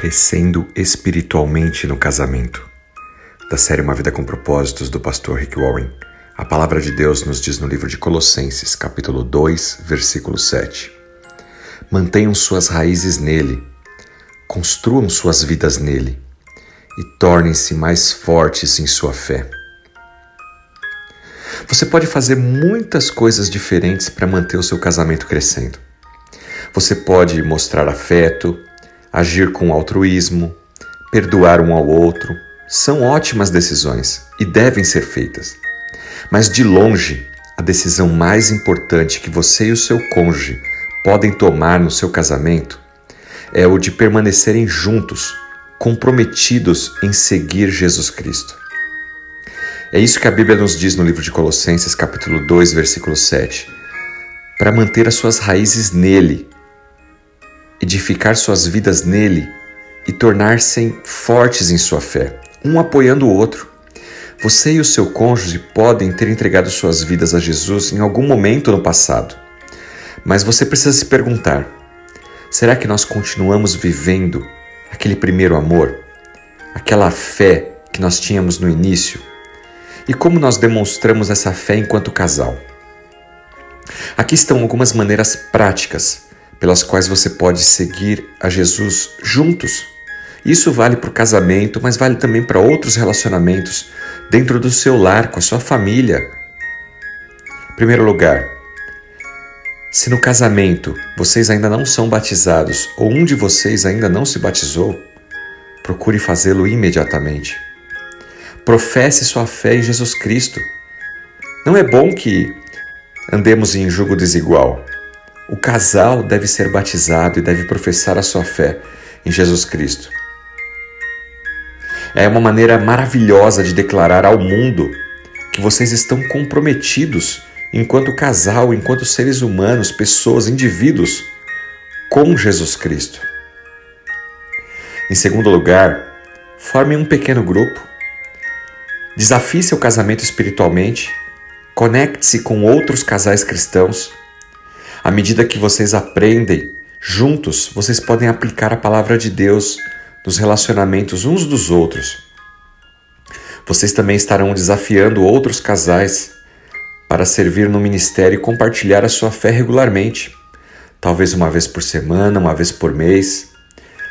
Crescendo espiritualmente no casamento. Da série Uma Vida com Propósitos do pastor Rick Warren. A palavra de Deus nos diz no livro de Colossenses, capítulo 2, versículo 7. Mantenham suas raízes nele, construam suas vidas nele e tornem-se mais fortes em sua fé. Você pode fazer muitas coisas diferentes para manter o seu casamento crescendo. Você pode mostrar afeto, agir com altruísmo, perdoar um ao outro, são ótimas decisões e devem ser feitas. Mas de longe, a decisão mais importante que você e o seu cônjuge podem tomar no seu casamento é o de permanecerem juntos, comprometidos em seguir Jesus Cristo. É isso que a Bíblia nos diz no livro de Colossenses, capítulo 2, versículo 7. Para manter as suas raízes nele, edificar suas vidas nele e tornar-se fortes em sua fé, um apoiando o outro. Você e o seu cônjuge podem ter entregado suas vidas a Jesus em algum momento no passado, mas você precisa se perguntar: será que nós continuamos vivendo aquele primeiro amor, aquela fé que nós tínhamos no início? E como nós demonstramos essa fé enquanto casal? Aqui estão algumas maneiras práticas pelas quais você pode seguir a Jesus juntos. Isso vale para o casamento, mas vale também para outros relacionamentos dentro do seu lar, com a sua família. Em primeiro lugar, se no casamento vocês ainda não são batizados ou um de vocês ainda não se batizou, procure fazê-lo imediatamente. Professe sua fé em Jesus Cristo. Não é bom que andemos em jugo desigual. O casal deve ser batizado e deve professar a sua fé em Jesus Cristo. É uma maneira maravilhosa de declarar ao mundo que vocês estão comprometidos enquanto casal, enquanto seres humanos, pessoas, indivíduos, com Jesus Cristo. Em segundo lugar, formem um pequeno grupo. Desafie seu casamento espiritualmente. Conecte-se com outros casais cristãos à medida que vocês aprendem juntos, vocês podem aplicar a palavra de Deus nos relacionamentos uns dos outros. Vocês também estarão desafiando outros casais para servir no ministério e compartilhar a sua fé regularmente, talvez uma vez por semana, uma vez por mês.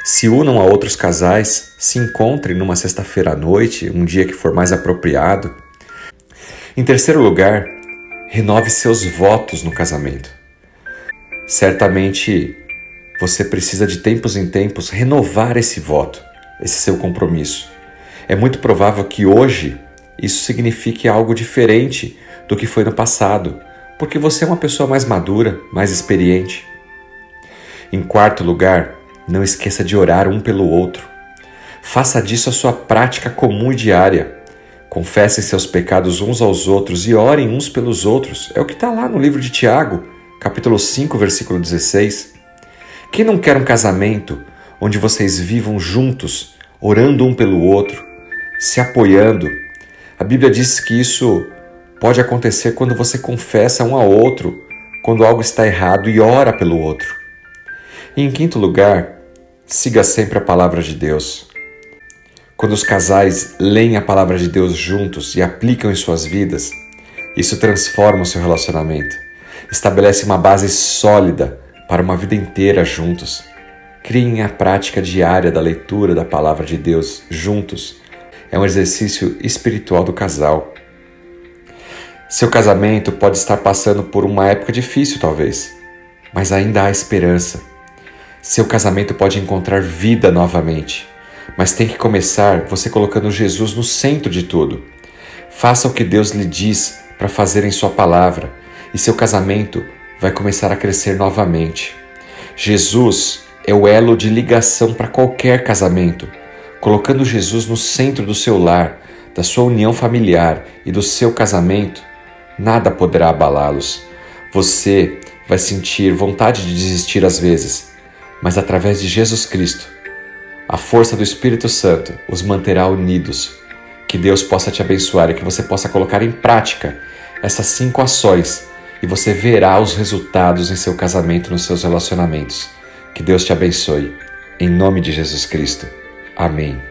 Se unam a outros casais, se encontrem numa sexta-feira à noite, um dia que for mais apropriado. Em terceiro lugar, renove seus votos no casamento. Certamente você precisa de tempos em tempos renovar esse voto, esse seu compromisso. É muito provável que hoje isso signifique algo diferente do que foi no passado, porque você é uma pessoa mais madura, mais experiente. Em quarto lugar, não esqueça de orar um pelo outro. Faça disso a sua prática comum e diária. Confessem seus pecados uns aos outros e orem uns pelos outros. É o que está lá no livro de Tiago capítulo 5, versículo 16. Quem não quer um casamento onde vocês vivam juntos, orando um pelo outro, se apoiando? A Bíblia diz que isso pode acontecer quando você confessa um ao outro quando algo está errado e ora pelo outro. E em quinto lugar, siga sempre a palavra de Deus. Quando os casais leem a palavra de Deus juntos e aplicam em suas vidas, isso transforma o seu relacionamento estabelece uma base sólida para uma vida inteira juntos. Criem a prática diária da leitura da palavra de Deus juntos. É um exercício espiritual do casal. Seu casamento pode estar passando por uma época difícil, talvez, mas ainda há esperança. Seu casamento pode encontrar vida novamente, mas tem que começar você colocando Jesus no centro de tudo. Faça o que Deus lhe diz para fazer em Sua palavra e seu casamento vai começar a crescer novamente. Jesus é o elo de ligação para qualquer casamento. Colocando Jesus no centro do seu lar, da sua união familiar e do seu casamento, nada poderá abalá-los. Você vai sentir vontade de desistir às vezes, mas através de Jesus Cristo, a força do Espírito Santo os manterá unidos. Que Deus possa te abençoar e que você possa colocar em prática essas cinco ações e você verá os resultados em seu casamento, nos seus relacionamentos. Que Deus te abençoe. Em nome de Jesus Cristo. Amém.